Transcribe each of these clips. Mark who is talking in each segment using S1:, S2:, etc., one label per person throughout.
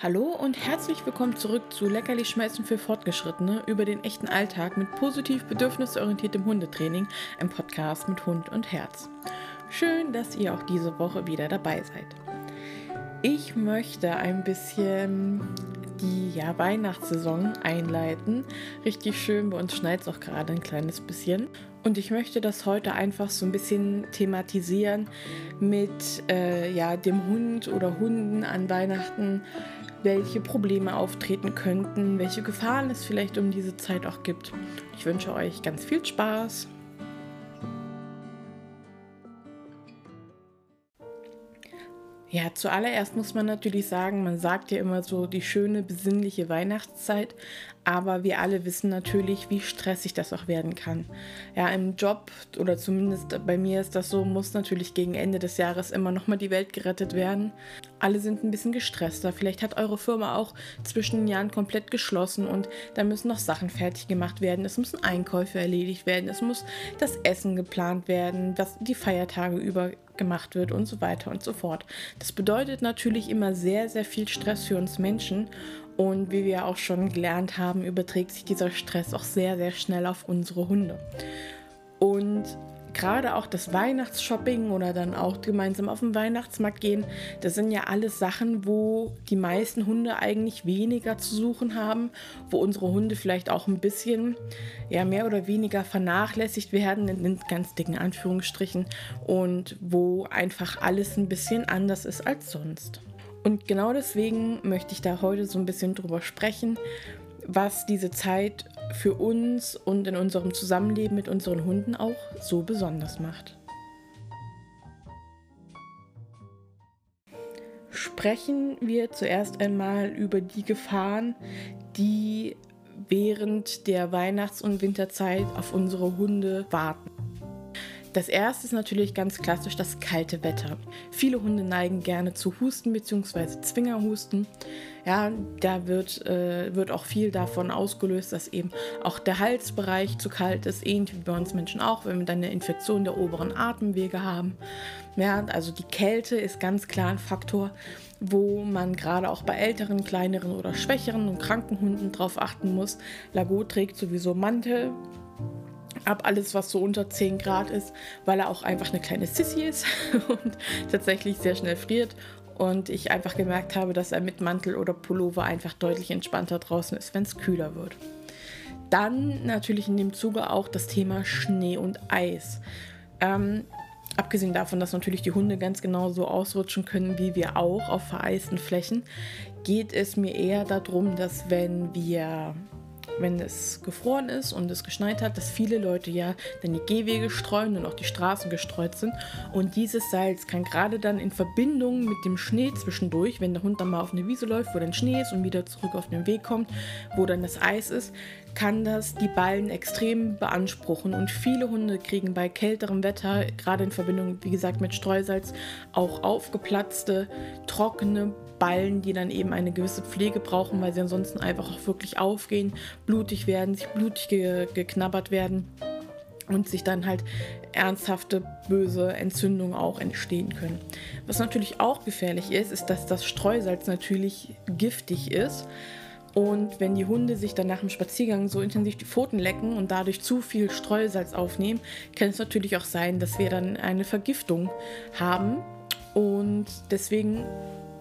S1: Hallo und herzlich willkommen zurück zu Leckerlich Schmeißen für Fortgeschrittene über den echten Alltag mit positiv bedürfnisorientiertem Hundetraining, ein Podcast mit Hund und Herz. Schön, dass ihr auch diese Woche wieder dabei seid. Ich möchte ein bisschen die ja, Weihnachtssaison einleiten. Richtig schön, bei uns schneit es auch gerade ein kleines bisschen. Und ich möchte das heute einfach so ein bisschen thematisieren mit äh, ja, dem Hund oder Hunden an Weihnachten welche Probleme auftreten könnten, welche Gefahren es vielleicht um diese Zeit auch gibt. Ich wünsche euch ganz viel Spaß. Ja, zuallererst muss man natürlich sagen, man sagt ja immer so die schöne, besinnliche Weihnachtszeit, aber wir alle wissen natürlich, wie stressig das auch werden kann. Ja, im Job oder zumindest bei mir ist das so, muss natürlich gegen Ende des Jahres immer noch mal die Welt gerettet werden. Alle sind ein bisschen gestresster. Vielleicht hat eure Firma auch zwischen den Jahren komplett geschlossen und da müssen noch Sachen fertig gemacht werden. Es müssen Einkäufe erledigt werden. Es muss das Essen geplant werden, was die Feiertage über gemacht wird und so weiter und so fort. Das bedeutet natürlich immer sehr, sehr viel Stress für uns Menschen und wie wir auch schon gelernt haben, überträgt sich dieser Stress auch sehr, sehr schnell auf unsere Hunde. Und gerade auch das Weihnachtsshopping oder dann auch gemeinsam auf den Weihnachtsmarkt gehen, das sind ja alles Sachen, wo die meisten Hunde eigentlich weniger zu suchen haben, wo unsere Hunde vielleicht auch ein bisschen ja mehr oder weniger vernachlässigt werden in ganz dicken Anführungsstrichen und wo einfach alles ein bisschen anders ist als sonst. Und genau deswegen möchte ich da heute so ein bisschen drüber sprechen, was diese Zeit für uns und in unserem Zusammenleben mit unseren Hunden auch so besonders macht. Sprechen wir zuerst einmal über die Gefahren, die während der Weihnachts- und Winterzeit auf unsere Hunde warten. Das erste ist natürlich ganz klassisch das kalte Wetter. Viele Hunde neigen gerne zu Husten bzw. Zwingerhusten. Ja, da wird, äh, wird auch viel davon ausgelöst, dass eben auch der Halsbereich zu kalt ist, ähnlich wie bei uns Menschen auch, wenn wir dann eine Infektion der oberen Atemwege haben. Ja, also die Kälte ist ganz klar ein Faktor, wo man gerade auch bei älteren, kleineren oder schwächeren und kranken Hunden drauf achten muss. Lago trägt sowieso Mantel, ab alles, was so unter 10 Grad ist, weil er auch einfach eine kleine Sissy ist und tatsächlich sehr schnell friert. Und ich einfach gemerkt habe, dass er mit Mantel oder Pullover einfach deutlich entspannter draußen ist, wenn es kühler wird. Dann natürlich in dem Zuge auch das Thema Schnee und Eis. Ähm, abgesehen davon, dass natürlich die Hunde ganz genau so ausrutschen können wie wir auch auf vereisten Flächen, geht es mir eher darum, dass wenn wir wenn es gefroren ist und es geschneit hat, dass viele Leute ja dann die Gehwege streuen und auch die Straßen gestreut sind. Und dieses Salz kann gerade dann in Verbindung mit dem Schnee zwischendurch, wenn der Hund dann mal auf eine Wiese läuft, wo dann Schnee ist und wieder zurück auf den Weg kommt, wo dann das Eis ist, kann das die Ballen extrem beanspruchen. Und viele Hunde kriegen bei kälterem Wetter, gerade in Verbindung, wie gesagt, mit Streusalz, auch aufgeplatzte, trockene Ballen, die dann eben eine gewisse Pflege brauchen, weil sie ansonsten einfach auch wirklich aufgehen, blutig werden, sich blutig ge geknabbert werden und sich dann halt ernsthafte böse Entzündungen auch entstehen können. Was natürlich auch gefährlich ist, ist, dass das Streusalz natürlich giftig ist. Und wenn die Hunde sich dann nach dem Spaziergang so intensiv die Pfoten lecken und dadurch zu viel Streusalz aufnehmen, kann es natürlich auch sein, dass wir dann eine Vergiftung haben. Und deswegen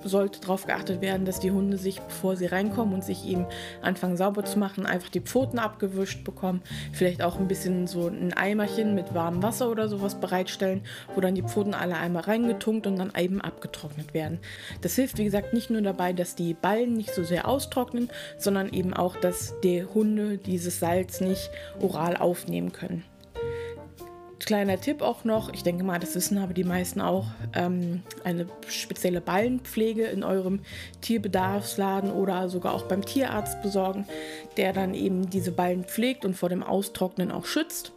S1: sollte darauf geachtet werden, dass die Hunde sich, bevor sie reinkommen und sich eben anfangen sauber zu machen, einfach die Pfoten abgewischt bekommen. Vielleicht auch ein bisschen so ein Eimerchen mit warmem Wasser oder sowas bereitstellen, wo dann die Pfoten alle einmal reingetunkt und dann eben abgetrocknet werden. Das hilft, wie gesagt, nicht nur dabei, dass die Ballen nicht so sehr austrocknen, sondern eben auch, dass die Hunde dieses Salz nicht oral aufnehmen können. Kleiner Tipp auch noch, ich denke mal, das wissen aber die meisten auch, ähm, eine spezielle Ballenpflege in eurem Tierbedarfsladen oder sogar auch beim Tierarzt besorgen, der dann eben diese Ballen pflegt und vor dem Austrocknen auch schützt.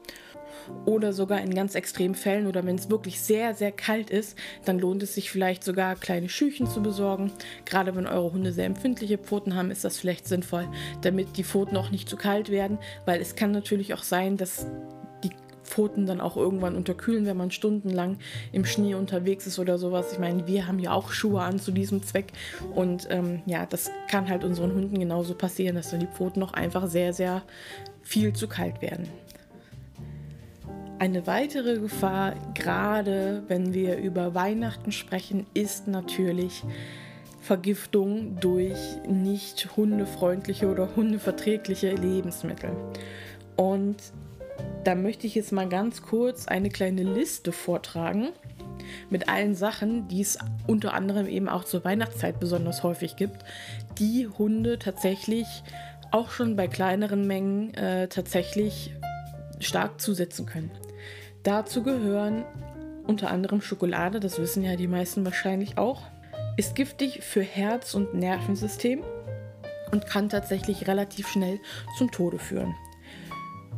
S1: Oder sogar in ganz extremen Fällen oder wenn es wirklich sehr, sehr kalt ist, dann lohnt es sich vielleicht sogar kleine Schüchen zu besorgen. Gerade wenn eure Hunde sehr empfindliche Pfoten haben, ist das vielleicht sinnvoll, damit die Pfoten auch nicht zu kalt werden, weil es kann natürlich auch sein, dass Pfoten dann auch irgendwann unterkühlen, wenn man stundenlang im Schnee unterwegs ist oder sowas. Ich meine, wir haben ja auch Schuhe an zu diesem Zweck und ähm, ja, das kann halt unseren Hunden genauso passieren, dass dann die Pfoten noch einfach sehr, sehr viel zu kalt werden. Eine weitere Gefahr, gerade wenn wir über Weihnachten sprechen, ist natürlich Vergiftung durch nicht hundefreundliche oder hundeverträgliche Lebensmittel. Und da möchte ich jetzt mal ganz kurz eine kleine Liste vortragen mit allen Sachen, die es unter anderem eben auch zur Weihnachtszeit besonders häufig gibt, die Hunde tatsächlich auch schon bei kleineren Mengen äh, tatsächlich stark zusetzen können. Dazu gehören unter anderem Schokolade, das wissen ja die meisten wahrscheinlich auch, ist giftig für Herz- und Nervensystem und kann tatsächlich relativ schnell zum Tode führen.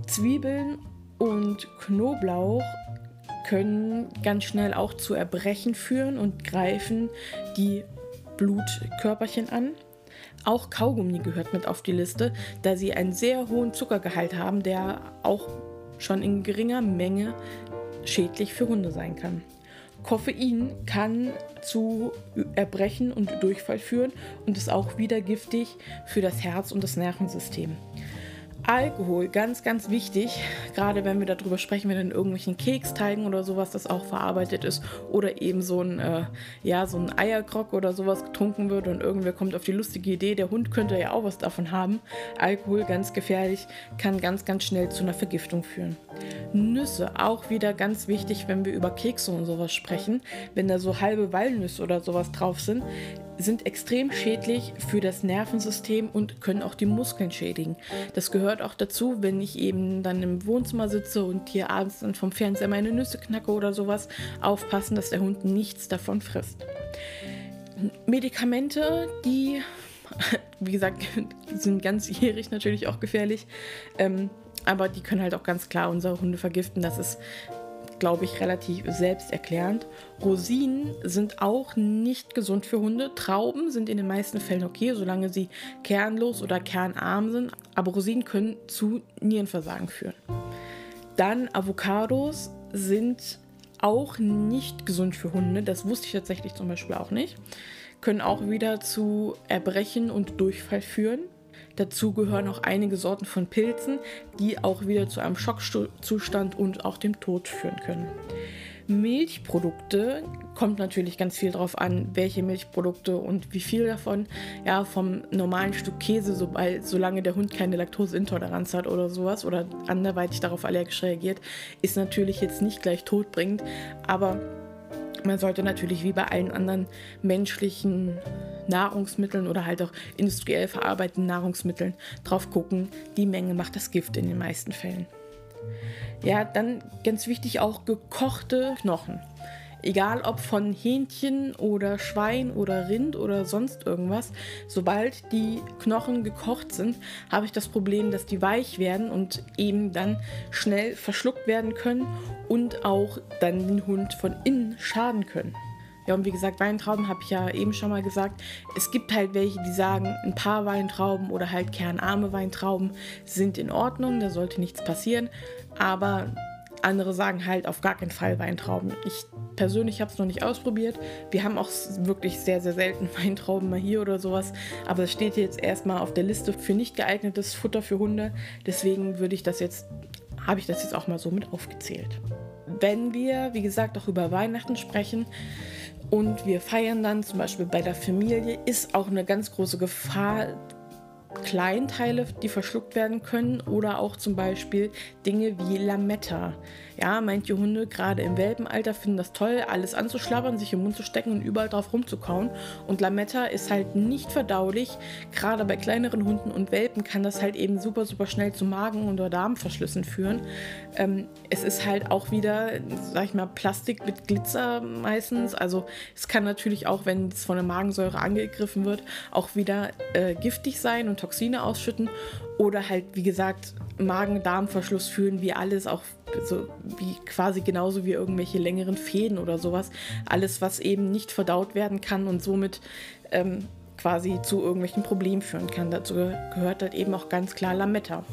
S1: Zwiebeln und Knoblauch können ganz schnell auch zu Erbrechen führen und greifen die Blutkörperchen an. Auch Kaugummi gehört mit auf die Liste, da sie einen sehr hohen Zuckergehalt haben, der auch schon in geringer Menge schädlich für Hunde sein kann. Koffein kann zu Erbrechen und Durchfall führen und ist auch wieder giftig für das Herz und das Nervensystem. Alkohol, ganz, ganz wichtig, gerade wenn wir darüber sprechen, wenn in irgendwelchen Keksteigen oder sowas das auch verarbeitet ist oder eben so ein, äh, ja, so ein Eierkrog oder sowas getrunken wird und irgendwer kommt auf die lustige Idee, der Hund könnte ja auch was davon haben. Alkohol, ganz gefährlich, kann ganz, ganz schnell zu einer Vergiftung führen. Nüsse, auch wieder ganz wichtig, wenn wir über Kekse und sowas sprechen, wenn da so halbe Walnüsse oder sowas drauf sind, sind extrem schädlich für das Nervensystem und können auch die Muskeln schädigen. Das gehört auch dazu, wenn ich eben dann im Wohnzimmer sitze und hier abends dann vom Fernseher meine Nüsse knacke oder sowas, aufpassen, dass der Hund nichts davon frisst. Medikamente, die, wie gesagt, sind ganzjährig natürlich auch gefährlich, ähm, aber die können halt auch ganz klar unsere Hunde vergiften. Das ist glaube ich, relativ selbsterklärend. Rosinen sind auch nicht gesund für Hunde. Trauben sind in den meisten Fällen okay, solange sie kernlos oder kernarm sind. Aber Rosinen können zu Nierenversagen führen. Dann Avocados sind auch nicht gesund für Hunde. Das wusste ich tatsächlich zum Beispiel auch nicht. Können auch wieder zu Erbrechen und Durchfall führen. Dazu gehören auch einige Sorten von Pilzen, die auch wieder zu einem Schockzustand und auch dem Tod führen können. Milchprodukte kommt natürlich ganz viel darauf an, welche Milchprodukte und wie viel davon. Ja, vom normalen Stück Käse, sobald, solange der Hund keine Laktoseintoleranz hat oder sowas oder anderweitig darauf allergisch reagiert, ist natürlich jetzt nicht gleich todbringend, aber man sollte natürlich wie bei allen anderen menschlichen Nahrungsmitteln oder halt auch industriell verarbeiteten Nahrungsmitteln drauf gucken. Die Menge macht das Gift in den meisten Fällen. Ja, dann ganz wichtig auch gekochte Knochen. Egal ob von Hähnchen oder Schwein oder Rind oder sonst irgendwas, sobald die Knochen gekocht sind, habe ich das Problem, dass die weich werden und eben dann schnell verschluckt werden können und auch dann den Hund von innen schaden können. Ja, und wie gesagt, Weintrauben habe ich ja eben schon mal gesagt. Es gibt halt welche, die sagen, ein paar Weintrauben oder halt kernarme Weintrauben sind in Ordnung, da sollte nichts passieren. Aber andere sagen halt auf gar keinen Fall Weintrauben. Ich persönlich habe es noch nicht ausprobiert. Wir haben auch wirklich sehr, sehr selten Weintrauben mal hier oder sowas. Aber es steht jetzt erstmal auf der Liste für nicht geeignetes Futter für Hunde. Deswegen würde ich das jetzt, habe ich das jetzt auch mal so mit aufgezählt. Wenn wir, wie gesagt, auch über Weihnachten sprechen, und wir feiern dann zum Beispiel bei der Familie, ist auch eine ganz große Gefahr Kleinteile, die verschluckt werden können oder auch zum Beispiel Dinge wie Lametta. Ja, manche Hunde, gerade im Welpenalter, finden das toll, alles anzuschlabbern, sich im Mund zu stecken und überall drauf rumzukauen. Und Lametta ist halt nicht verdaulich. Gerade bei kleineren Hunden und Welpen kann das halt eben super, super schnell zu Magen- oder Darmverschlüssen führen. Ähm, es ist halt auch wieder, sag ich mal, Plastik mit Glitzer meistens. Also es kann natürlich auch, wenn es von der Magensäure angegriffen wird, auch wieder äh, giftig sein und Toxine ausschütten oder halt, wie gesagt, Magen-Darm-Verschluss führen, wie alles, auch so wie quasi genauso wie irgendwelche längeren Fäden oder sowas. Alles, was eben nicht verdaut werden kann und somit ähm, quasi zu irgendwelchen Problemen führen kann. Dazu gehört halt eben auch ganz klar Lametta.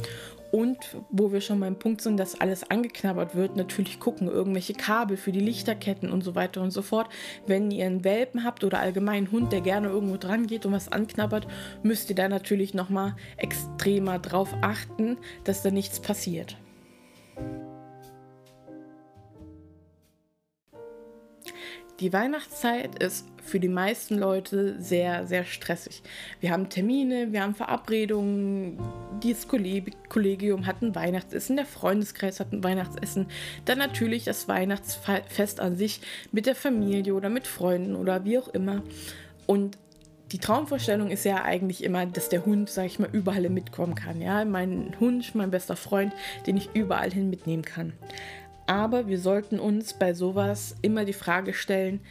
S1: Und wo wir schon beim Punkt sind, dass alles angeknabbert wird, natürlich gucken, irgendwelche Kabel für die Lichterketten und so weiter und so fort. Wenn ihr einen Welpen habt oder allgemein einen Hund, der gerne irgendwo dran geht und was anknabbert, müsst ihr da natürlich nochmal extremer drauf achten, dass da nichts passiert. Die Weihnachtszeit ist für die meisten Leute sehr, sehr stressig. Wir haben Termine, wir haben Verabredungen, das Kollegium hat ein Weihnachtsessen, der Freundeskreis hat ein Weihnachtsessen, dann natürlich das Weihnachtsfest an sich mit der Familie oder mit Freunden oder wie auch immer. Und die Traumvorstellung ist ja eigentlich immer, dass der Hund, sag ich mal, überall mitkommen kann. Ja, mein Hund, mein bester Freund, den ich überall hin mitnehmen kann. Aber wir sollten uns bei sowas immer die Frage stellen,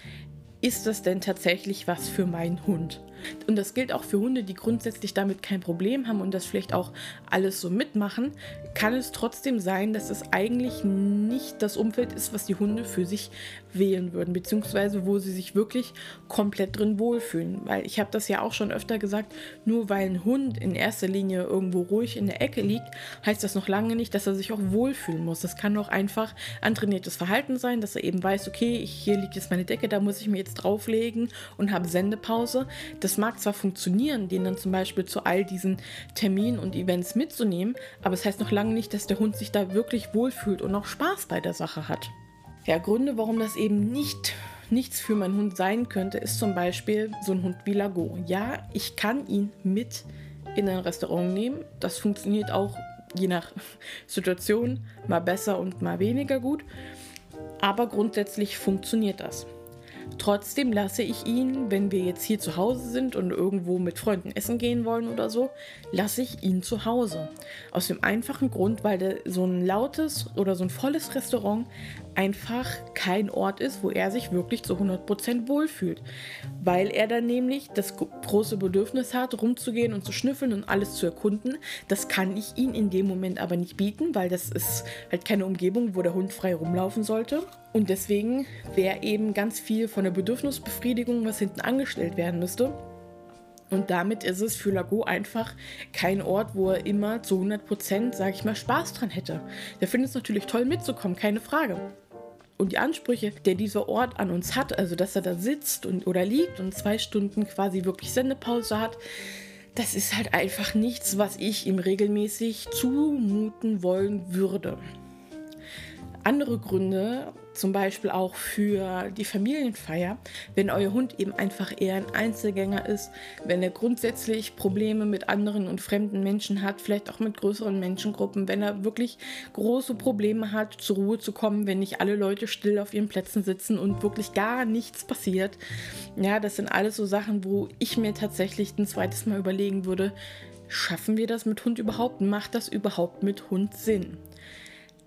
S1: ist das denn tatsächlich was für meinen Hund? Und das gilt auch für Hunde, die grundsätzlich damit kein Problem haben und das vielleicht auch alles so mitmachen. Kann es trotzdem sein, dass es eigentlich nicht das Umfeld ist, was die Hunde für sich wählen würden, beziehungsweise wo sie sich wirklich komplett drin wohlfühlen. Weil ich habe das ja auch schon öfter gesagt, nur weil ein Hund in erster Linie irgendwo ruhig in der Ecke liegt, heißt das noch lange nicht, dass er sich auch wohlfühlen muss. Das kann auch einfach antrainiertes Verhalten sein, dass er eben weiß, okay, hier liegt jetzt meine Decke, da muss ich mir jetzt drauflegen und habe Sendepause. Das mag zwar funktionieren, den dann zum Beispiel zu all diesen Terminen und Events mitzunehmen, aber es das heißt noch lange nicht, dass der Hund sich da wirklich wohlfühlt und auch Spaß bei der Sache hat. Ja, Gründe, warum das eben nicht nichts für meinen Hund sein könnte, ist zum Beispiel so ein Hund wie Lago. Ja, ich kann ihn mit in ein Restaurant nehmen. Das funktioniert auch je nach Situation mal besser und mal weniger gut. Aber grundsätzlich funktioniert das. Trotzdem lasse ich ihn, wenn wir jetzt hier zu Hause sind und irgendwo mit Freunden essen gehen wollen oder so, lasse ich ihn zu Hause. Aus dem einfachen Grund, weil so ein lautes oder so ein volles Restaurant einfach kein Ort ist, wo er sich wirklich zu 100% wohlfühlt. Weil er dann nämlich das große Bedürfnis hat, rumzugehen und zu schnüffeln und alles zu erkunden. Das kann ich ihm in dem Moment aber nicht bieten, weil das ist halt keine Umgebung, wo der Hund frei rumlaufen sollte. Und deswegen wäre eben ganz viel von der Bedürfnisbefriedigung, was hinten angestellt werden müsste. Und damit ist es für Lago einfach kein Ort, wo er immer zu 100%, sage ich mal, Spaß dran hätte. Der findet es natürlich toll mitzukommen, keine Frage und die Ansprüche, der dieser Ort an uns hat, also dass er da sitzt und, oder liegt und zwei Stunden quasi wirklich Sendepause hat, das ist halt einfach nichts, was ich ihm regelmäßig zumuten wollen würde. Andere Gründe, zum Beispiel auch für die Familienfeier, wenn euer Hund eben einfach eher ein Einzelgänger ist, wenn er grundsätzlich Probleme mit anderen und fremden Menschen hat, vielleicht auch mit größeren Menschengruppen, wenn er wirklich große Probleme hat, zur Ruhe zu kommen, wenn nicht alle Leute still auf ihren Plätzen sitzen und wirklich gar nichts passiert. Ja, das sind alles so Sachen, wo ich mir tatsächlich ein zweites Mal überlegen würde, schaffen wir das mit Hund überhaupt? Macht das überhaupt mit Hund Sinn?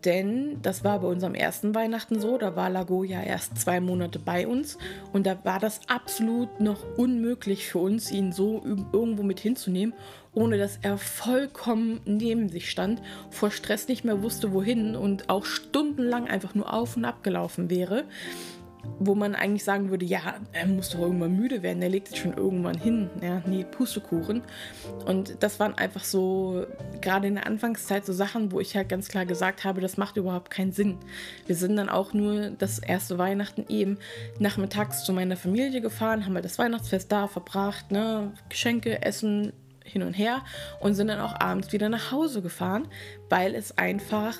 S1: Denn das war bei unserem ersten Weihnachten so, da war Lago ja erst zwei Monate bei uns. Und da war das absolut noch unmöglich für uns, ihn so irgendwo mit hinzunehmen, ohne dass er vollkommen neben sich stand, vor Stress nicht mehr wusste, wohin und auch stundenlang einfach nur auf und ab gelaufen wäre wo man eigentlich sagen würde, ja, er muss doch irgendwann müde werden, er legt sich schon irgendwann hin. Ja, nee, Pustekuchen. Und das waren einfach so, gerade in der Anfangszeit, so Sachen, wo ich halt ganz klar gesagt habe, das macht überhaupt keinen Sinn. Wir sind dann auch nur das erste Weihnachten eben nachmittags zu meiner Familie gefahren, haben wir das Weihnachtsfest da verbracht, ne, Geschenke, Essen, hin und her und sind dann auch abends wieder nach Hause gefahren, weil es einfach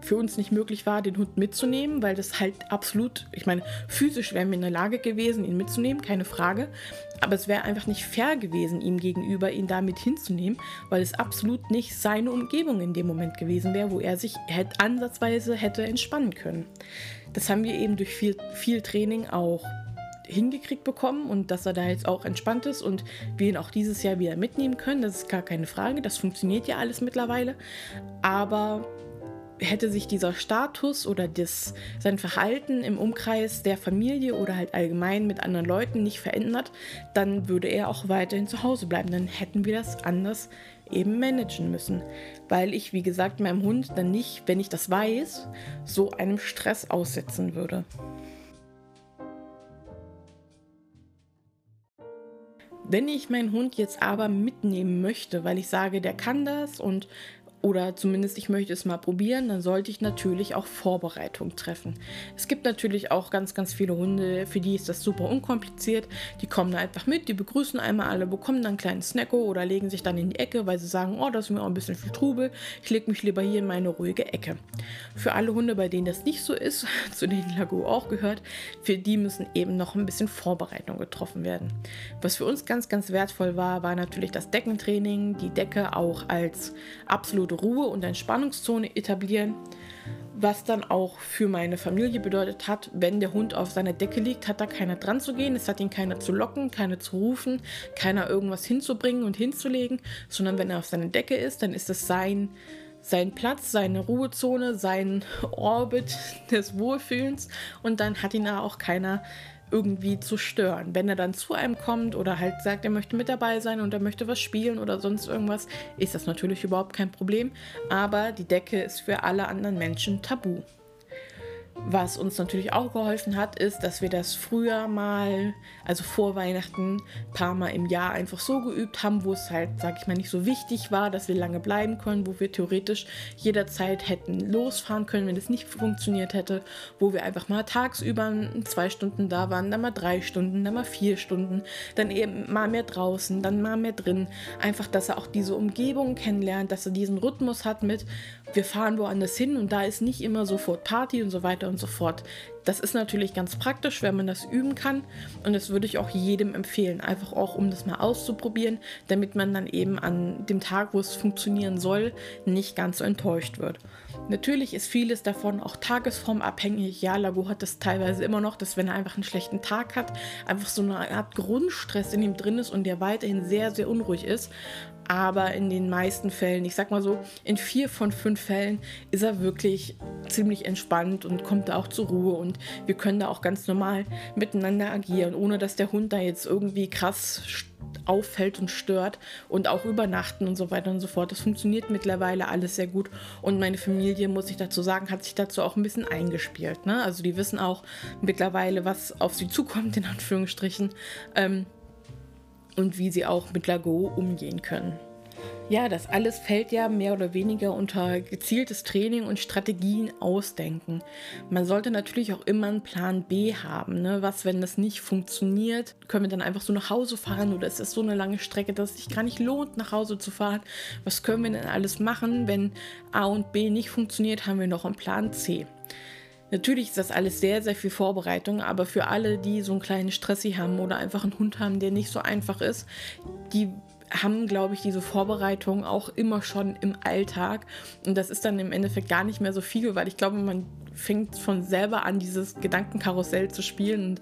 S1: für uns nicht möglich war, den Hund mitzunehmen, weil das halt absolut, ich meine, physisch wären wir in der Lage gewesen, ihn mitzunehmen, keine Frage. Aber es wäre einfach nicht fair gewesen, ihm gegenüber, ihn damit hinzunehmen, weil es absolut nicht seine Umgebung in dem Moment gewesen wäre, wo er sich hätte, ansatzweise hätte entspannen können. Das haben wir eben durch viel, viel Training auch hingekriegt bekommen und dass er da jetzt auch entspannt ist und wir ihn auch dieses Jahr wieder mitnehmen können. Das ist gar keine Frage. Das funktioniert ja alles mittlerweile. Aber hätte sich dieser Status oder das, sein Verhalten im Umkreis der Familie oder halt allgemein mit anderen Leuten nicht verändert, dann würde er auch weiterhin zu Hause bleiben. Dann hätten wir das anders eben managen müssen. Weil ich, wie gesagt, meinem Hund dann nicht, wenn ich das weiß, so einem Stress aussetzen würde. Wenn ich meinen Hund jetzt aber mitnehmen möchte, weil ich sage, der kann das und oder zumindest ich möchte es mal probieren, dann sollte ich natürlich auch Vorbereitung treffen. Es gibt natürlich auch ganz, ganz viele Hunde, für die ist das super unkompliziert. Die kommen da einfach mit, die begrüßen einmal alle, bekommen dann einen kleinen Snacko oder legen sich dann in die Ecke, weil sie sagen, oh, das ist mir auch ein bisschen viel Trubel. Ich lege mich lieber hier in meine ruhige Ecke. Für alle Hunde, bei denen das nicht so ist, zu denen Lago auch gehört, für die müssen eben noch ein bisschen Vorbereitung getroffen werden. Was für uns ganz, ganz wertvoll war, war natürlich das Deckentraining, die Decke auch als absolut absolute Ruhe- und Entspannungszone etablieren, was dann auch für meine Familie bedeutet hat, wenn der Hund auf seiner Decke liegt, hat da keiner dran zu gehen, es hat ihn keiner zu locken, keiner zu rufen, keiner irgendwas hinzubringen und hinzulegen, sondern wenn er auf seiner Decke ist, dann ist es sein sein Platz, seine Ruhezone, sein Orbit des Wohlfühlens und dann hat ihn da auch keiner irgendwie zu stören. Wenn er dann zu einem kommt oder halt sagt, er möchte mit dabei sein und er möchte was spielen oder sonst irgendwas, ist das natürlich überhaupt kein Problem. Aber die Decke ist für alle anderen Menschen tabu. Was uns natürlich auch geholfen hat, ist, dass wir das früher mal, also vor Weihnachten, ein paar Mal im Jahr einfach so geübt haben, wo es halt, sag ich mal, nicht so wichtig war, dass wir lange bleiben können, wo wir theoretisch jederzeit hätten losfahren können, wenn es nicht funktioniert hätte, wo wir einfach mal tagsüber zwei Stunden da waren, dann mal drei Stunden, dann mal vier Stunden, dann eben mal mehr draußen, dann mal mehr drin. Einfach, dass er auch diese Umgebung kennenlernt, dass er diesen Rhythmus hat mit, wir fahren woanders hin und da ist nicht immer sofort Party und so weiter und so fort. Das ist natürlich ganz praktisch, wenn man das üben kann und das würde ich auch jedem empfehlen, einfach auch um das mal auszuprobieren, damit man dann eben an dem Tag, wo es funktionieren soll, nicht ganz so enttäuscht wird. Natürlich ist vieles davon auch tagesformabhängig. Ja, Lago hat das teilweise immer noch, dass wenn er einfach einen schlechten Tag hat, einfach so eine Art Grundstress in ihm drin ist und der weiterhin sehr, sehr unruhig ist aber in den meisten Fällen, ich sag mal so, in vier von fünf Fällen ist er wirklich ziemlich entspannt und kommt da auch zur Ruhe und wir können da auch ganz normal miteinander agieren, ohne dass der Hund da jetzt irgendwie krass auffällt und stört und auch übernachten und so weiter und so fort. Das funktioniert mittlerweile alles sehr gut und meine Familie, muss ich dazu sagen, hat sich dazu auch ein bisschen eingespielt. Ne? Also die wissen auch mittlerweile, was auf sie zukommt, in Anführungsstrichen. Ähm, und wie sie auch mit Lago umgehen können. Ja, das alles fällt ja mehr oder weniger unter gezieltes Training und Strategien ausdenken. Man sollte natürlich auch immer einen Plan B haben. Ne? Was, wenn das nicht funktioniert? Können wir dann einfach so nach Hause fahren oder ist es so eine lange Strecke, dass es sich gar nicht lohnt, nach Hause zu fahren? Was können wir denn alles machen? Wenn A und B nicht funktioniert, haben wir noch einen Plan C. Natürlich ist das alles sehr, sehr viel Vorbereitung, aber für alle, die so einen kleinen Stressi haben oder einfach einen Hund haben, der nicht so einfach ist, die haben, glaube ich, diese Vorbereitung auch immer schon im Alltag. Und das ist dann im Endeffekt gar nicht mehr so viel, weil ich glaube, man fängt von selber an, dieses Gedankenkarussell zu spielen und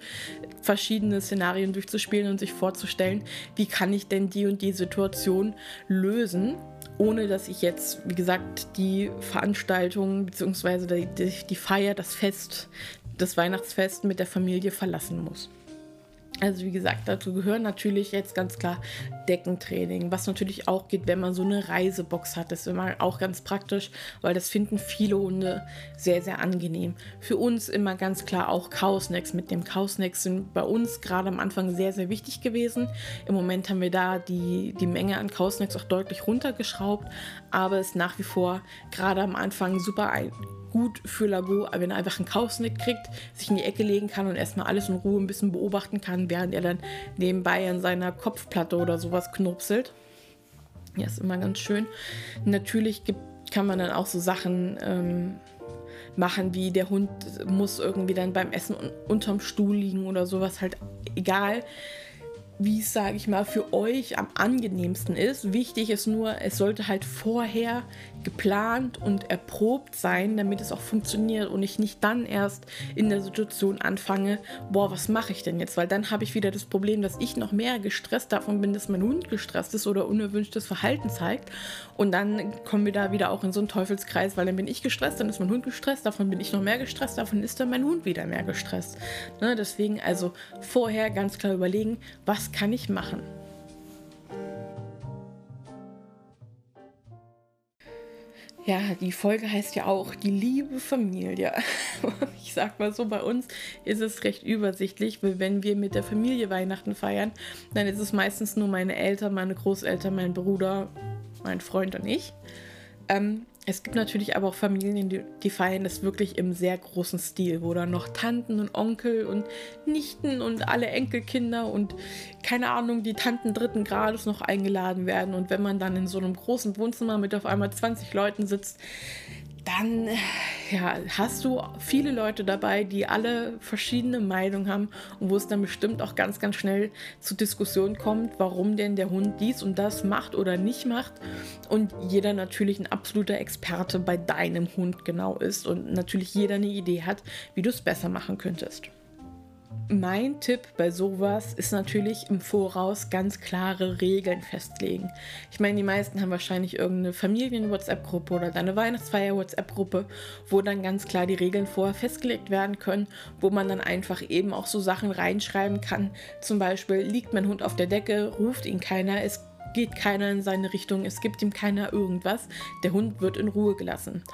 S1: verschiedene Szenarien durchzuspielen und sich vorzustellen, wie kann ich denn die und die Situation lösen ohne dass ich jetzt, wie gesagt, die Veranstaltung bzw. Die, die, Feier, das Fest, das Weihnachtsfest mit der Familie verlassen muss. Also wie gesagt, dazu gehören natürlich jetzt ganz klar Deckentraining, was natürlich auch geht, wenn man so eine Reisebox hat. Das ist immer auch ganz praktisch, weil das finden viele Hunde sehr, sehr angenehm. Für uns immer ganz klar auch Kausnacks. Mit dem Kausnacks sind bei uns gerade am Anfang sehr, sehr wichtig gewesen. Im Moment haben wir da die, die Menge an Kausnacks auch deutlich runtergeschraubt, aber es ist nach wie vor gerade am Anfang super ein gut für Lago, wenn er einfach einen Kausnick kriegt, sich in die Ecke legen kann und erstmal alles in Ruhe ein bisschen beobachten kann, während er dann nebenbei an seiner Kopfplatte oder sowas knurpselt. Ja, ist immer ganz schön. Natürlich gibt, kann man dann auch so Sachen ähm, machen, wie der Hund muss irgendwie dann beim Essen unterm Stuhl liegen oder sowas, halt egal wie es, sage ich mal, für euch am angenehmsten ist. Wichtig ist nur, es sollte halt vorher geplant und erprobt sein, damit es auch funktioniert und ich nicht dann erst in der Situation anfange, boah, was mache ich denn jetzt? Weil dann habe ich wieder das Problem, dass ich noch mehr gestresst davon bin, dass mein Hund gestresst ist oder unerwünschtes Verhalten zeigt. Und dann kommen wir da wieder auch in so einen Teufelskreis, weil dann bin ich gestresst, dann ist mein Hund gestresst, davon bin ich noch mehr gestresst, davon ist dann mein Hund wieder mehr gestresst. Ne? Deswegen also vorher ganz klar überlegen, was kann ich machen? Ja, die Folge heißt ja auch die liebe Familie. Ich sag mal so, bei uns ist es recht übersichtlich, weil wenn wir mit der Familie Weihnachten feiern, dann ist es meistens nur meine Eltern, meine Großeltern, mein Bruder, mein Freund und ich. Ähm, es gibt natürlich aber auch Familien, die, die, feiern das wirklich im sehr großen Stil, wo dann noch Tanten und Onkel und Nichten und alle Enkelkinder und keine Ahnung, die Tanten dritten Grades noch eingeladen werden. Und wenn man dann in so einem großen Wohnzimmer mit auf einmal 20 Leuten sitzt, dann ja, hast du viele Leute dabei, die alle verschiedene Meinungen haben und wo es dann bestimmt auch ganz, ganz schnell zu Diskussionen kommt, warum denn der Hund dies und das macht oder nicht macht. Und jeder natürlich ein absoluter Experte bei deinem Hund genau ist und natürlich jeder eine Idee hat, wie du es besser machen könntest. Mein Tipp bei sowas ist natürlich im Voraus ganz klare Regeln festlegen. Ich meine, die meisten haben wahrscheinlich irgendeine Familien-WhatsApp-Gruppe oder deine Weihnachtsfeier-WhatsApp-Gruppe, wo dann ganz klar die Regeln vorher festgelegt werden können, wo man dann einfach eben auch so Sachen reinschreiben kann. Zum Beispiel liegt mein Hund auf der Decke, ruft ihn keiner, es geht keiner in seine Richtung, es gibt ihm keiner irgendwas, der Hund wird in Ruhe gelassen.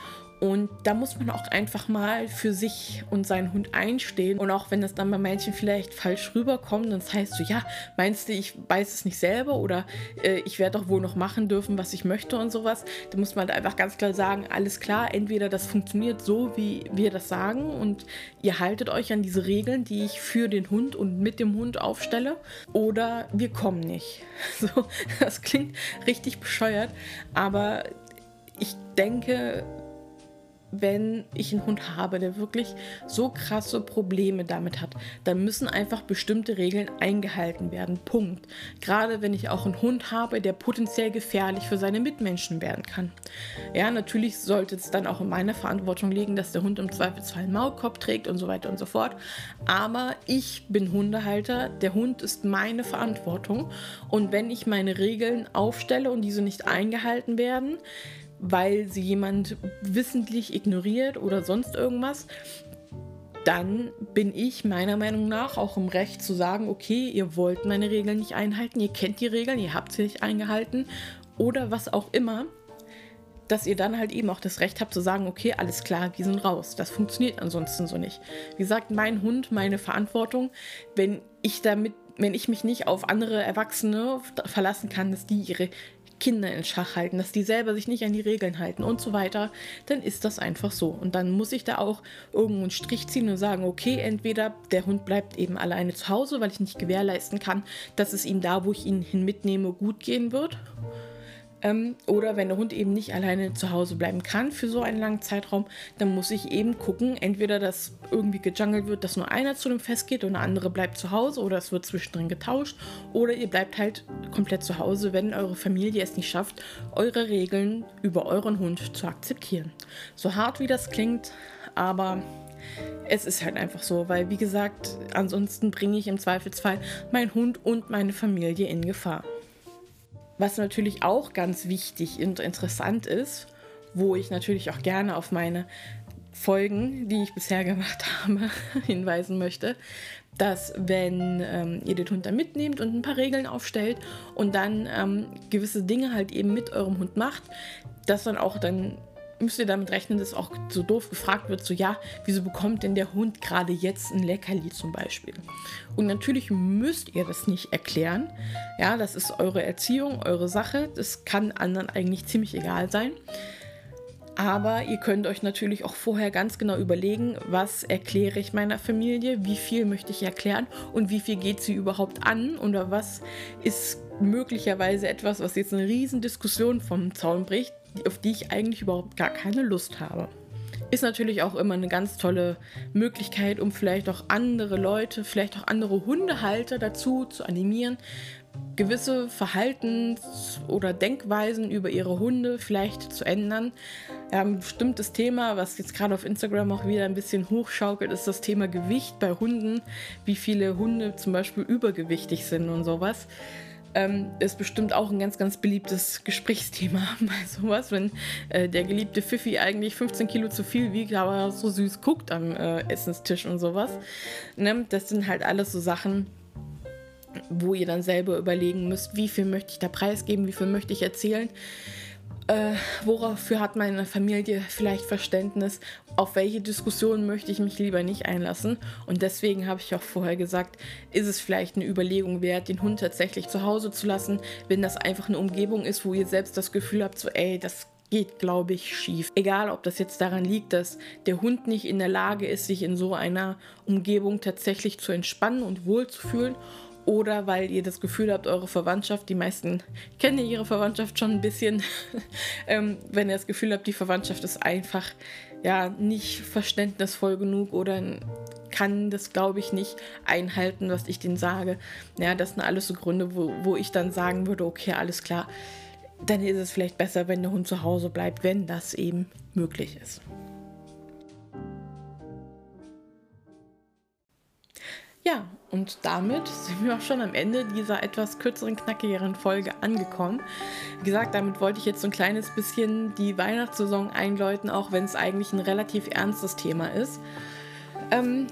S1: Und da muss man auch einfach mal für sich und seinen Hund einstehen. Und auch wenn das dann bei Männchen vielleicht falsch rüberkommt, dann heißt du, ja, meinst du, ich weiß es nicht selber oder äh, ich werde doch wohl noch machen dürfen, was ich möchte und sowas. Da muss man einfach ganz klar sagen, alles klar, entweder das funktioniert so, wie wir das sagen und ihr haltet euch an diese Regeln, die ich für den Hund und mit dem Hund aufstelle, oder wir kommen nicht. So, das klingt richtig bescheuert, aber ich denke, wenn ich einen Hund habe, der wirklich so krasse Probleme damit hat, dann müssen einfach bestimmte Regeln eingehalten werden. Punkt. Gerade wenn ich auch einen Hund habe, der potenziell gefährlich für seine Mitmenschen werden kann. Ja, natürlich sollte es dann auch in meiner Verantwortung liegen, dass der Hund im Zweifelsfall einen Maulkorb trägt und so weiter und so fort. Aber ich bin Hundehalter, der Hund ist meine Verantwortung. Und wenn ich meine Regeln aufstelle und diese nicht eingehalten werden, weil sie jemand wissentlich ignoriert oder sonst irgendwas, dann bin ich meiner Meinung nach auch im Recht zu sagen, okay, ihr wollt meine Regeln nicht einhalten, ihr kennt die Regeln, ihr habt sie nicht eingehalten oder was auch immer, dass ihr dann halt eben auch das Recht habt zu sagen, okay, alles klar, wir sind raus. Das funktioniert ansonsten so nicht. Wie gesagt, mein Hund, meine Verantwortung, wenn ich damit wenn ich mich nicht auf andere Erwachsene verlassen kann, dass die ihre Kinder in Schach halten, dass die selber sich nicht an die Regeln halten und so weiter, dann ist das einfach so. Und dann muss ich da auch irgendwo einen Strich ziehen und sagen, okay, entweder der Hund bleibt eben alleine zu Hause, weil ich nicht gewährleisten kann, dass es ihm da, wo ich ihn hin mitnehme, gut gehen wird. Ähm, oder wenn der Hund eben nicht alleine zu Hause bleiben kann für so einen langen Zeitraum, dann muss ich eben gucken, entweder dass irgendwie gejungelt wird, dass nur einer zu dem Fest geht und der andere bleibt zu Hause oder es wird zwischendrin getauscht oder ihr bleibt halt komplett zu Hause, wenn eure Familie es nicht schafft, eure Regeln über euren Hund zu akzeptieren. So hart wie das klingt, aber es ist halt einfach so, weil wie gesagt, ansonsten bringe ich im Zweifelsfall meinen Hund und meine Familie in Gefahr. Was natürlich auch ganz wichtig und interessant ist, wo ich natürlich auch gerne auf meine Folgen, die ich bisher gemacht habe, hinweisen möchte, dass wenn ähm, ihr den Hund dann mitnehmt und ein paar Regeln aufstellt und dann ähm, gewisse Dinge halt eben mit eurem Hund macht, dass dann auch dann müsst ihr damit rechnen, dass auch so doof gefragt wird, so ja, wieso bekommt denn der Hund gerade jetzt ein Leckerli zum Beispiel? Und natürlich müsst ihr das nicht erklären. Ja, das ist eure Erziehung, eure Sache. Das kann anderen eigentlich ziemlich egal sein. Aber ihr könnt euch natürlich auch vorher ganz genau überlegen, was erkläre ich meiner Familie, wie viel möchte ich erklären und wie viel geht sie überhaupt an oder was ist möglicherweise etwas, was jetzt eine riesen Diskussion vom Zaun bricht, auf die ich eigentlich überhaupt gar keine Lust habe. Ist natürlich auch immer eine ganz tolle Möglichkeit, um vielleicht auch andere Leute, vielleicht auch andere Hundehalter dazu zu animieren, gewisse Verhaltens- oder Denkweisen über ihre Hunde vielleicht zu ändern. Ein bestimmtes Thema, was jetzt gerade auf Instagram auch wieder ein bisschen hochschaukelt, ist das Thema Gewicht bei Hunden, wie viele Hunde zum Beispiel übergewichtig sind und sowas ähm, ist bestimmt auch ein ganz, ganz beliebtes Gesprächsthema bei sowas, wenn äh, der geliebte Fifi eigentlich 15 Kilo zu viel wiegt, aber so süß guckt am äh, Essenstisch und sowas. Ne? Das sind halt alles so Sachen, wo ihr dann selber überlegen müsst, wie viel möchte ich da preisgeben, wie viel möchte ich erzählen äh, woraufür hat meine Familie vielleicht Verständnis, auf welche Diskussionen möchte ich mich lieber nicht einlassen. Und deswegen habe ich auch vorher gesagt, ist es vielleicht eine Überlegung wert, den Hund tatsächlich zu Hause zu lassen, wenn das einfach eine Umgebung ist, wo ihr selbst das Gefühl habt, so ey, das geht, glaube ich, schief. Egal, ob das jetzt daran liegt, dass der Hund nicht in der Lage ist, sich in so einer Umgebung tatsächlich zu entspannen und wohlzufühlen oder weil ihr das Gefühl habt, eure Verwandtschaft, die meisten kennen ihre Verwandtschaft schon ein bisschen, ähm, wenn ihr das Gefühl habt, die Verwandtschaft ist einfach ja nicht verständnisvoll genug oder kann das, glaube ich, nicht einhalten, was ich denen sage. Ja, das sind alles so Gründe, wo, wo ich dann sagen würde, okay, alles klar, dann ist es vielleicht besser, wenn der Hund zu Hause bleibt, wenn das eben möglich ist. Ja, und damit sind wir auch schon am Ende dieser etwas kürzeren, knackigeren Folge angekommen. Wie gesagt, damit wollte ich jetzt so ein kleines bisschen die Weihnachtssaison einläuten, auch wenn es eigentlich ein relativ ernstes Thema ist. Ähm,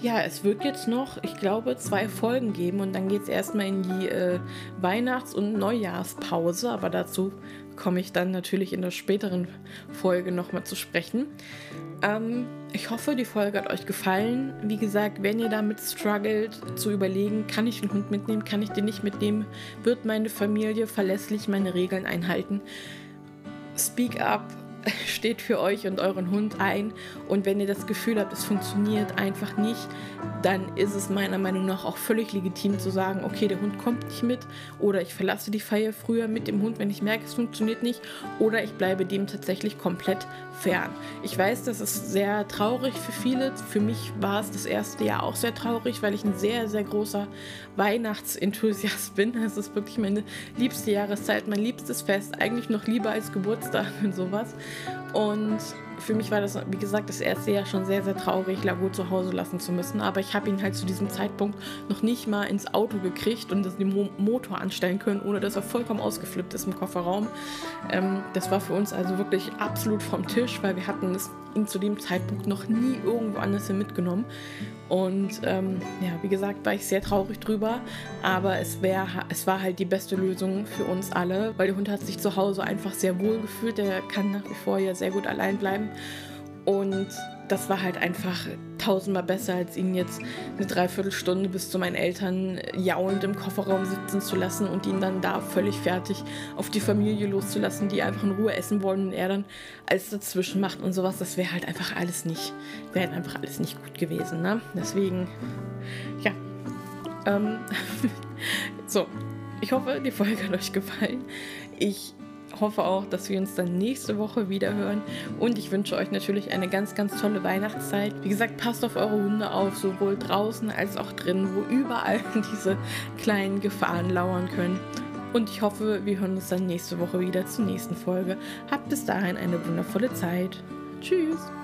S1: ja, es wird jetzt noch, ich glaube, zwei Folgen geben und dann geht es erstmal in die äh, Weihnachts- und Neujahrspause, aber dazu komme ich dann natürlich in der späteren Folge nochmal zu sprechen. Ähm, ich hoffe, die Folge hat euch gefallen. Wie gesagt, wenn ihr damit struggelt, zu überlegen, kann ich den Hund mitnehmen, kann ich den nicht mitnehmen, wird meine Familie verlässlich meine Regeln einhalten. Speak up, steht für euch und euren Hund ein. Und wenn ihr das Gefühl habt, es funktioniert einfach nicht, dann ist es meiner Meinung nach auch völlig legitim zu sagen, okay, der Hund kommt nicht mit oder ich verlasse die Feier früher mit dem Hund, wenn ich merke, es funktioniert nicht oder ich bleibe dem tatsächlich komplett fern. Ich weiß, das ist sehr traurig für viele. Für mich war es das erste Jahr auch sehr traurig, weil ich ein sehr, sehr großer Weihnachtsenthusiast bin. Es ist wirklich meine liebste Jahreszeit, mein liebstes Fest, eigentlich noch lieber als Geburtstag und sowas. Und für mich war das, wie gesagt, das erste Jahr schon sehr, sehr traurig, Lago zu Hause lassen zu müssen. Aber ich habe ihn halt zu diesem Zeitpunkt noch nicht mal ins Auto gekriegt und den Mo Motor anstellen können, ohne dass er vollkommen ausgeflippt ist im Kofferraum. Ähm, das war für uns also wirklich absolut vom Tisch, weil wir hatten es ihn zu dem Zeitpunkt noch nie irgendwo anders hin mitgenommen. Und ähm, ja, wie gesagt, war ich sehr traurig drüber, aber es, wär, es war halt die beste Lösung für uns alle, weil der Hund hat sich zu Hause einfach sehr wohl gefühlt. Der kann nach wie vor ja sehr gut allein bleiben. Und das war halt einfach tausendmal besser, als ihn jetzt eine Dreiviertelstunde bis zu meinen Eltern jaulend im Kofferraum sitzen zu lassen und ihn dann da völlig fertig auf die Familie loszulassen, die einfach in Ruhe essen wollen und er dann alles dazwischen macht und sowas. Das wäre halt einfach alles nicht, wäre halt einfach alles nicht gut gewesen. Ne? Deswegen, ja. Ähm, so, ich hoffe, die Folge hat euch gefallen. Ich hoffe auch, dass wir uns dann nächste Woche wieder hören. Und ich wünsche euch natürlich eine ganz, ganz tolle Weihnachtszeit. Wie gesagt, passt auf eure Hunde auf, sowohl draußen als auch drinnen, wo überall diese kleinen Gefahren lauern können. Und ich hoffe, wir hören uns dann nächste Woche wieder zur nächsten Folge. Habt bis dahin eine wundervolle Zeit. Tschüss.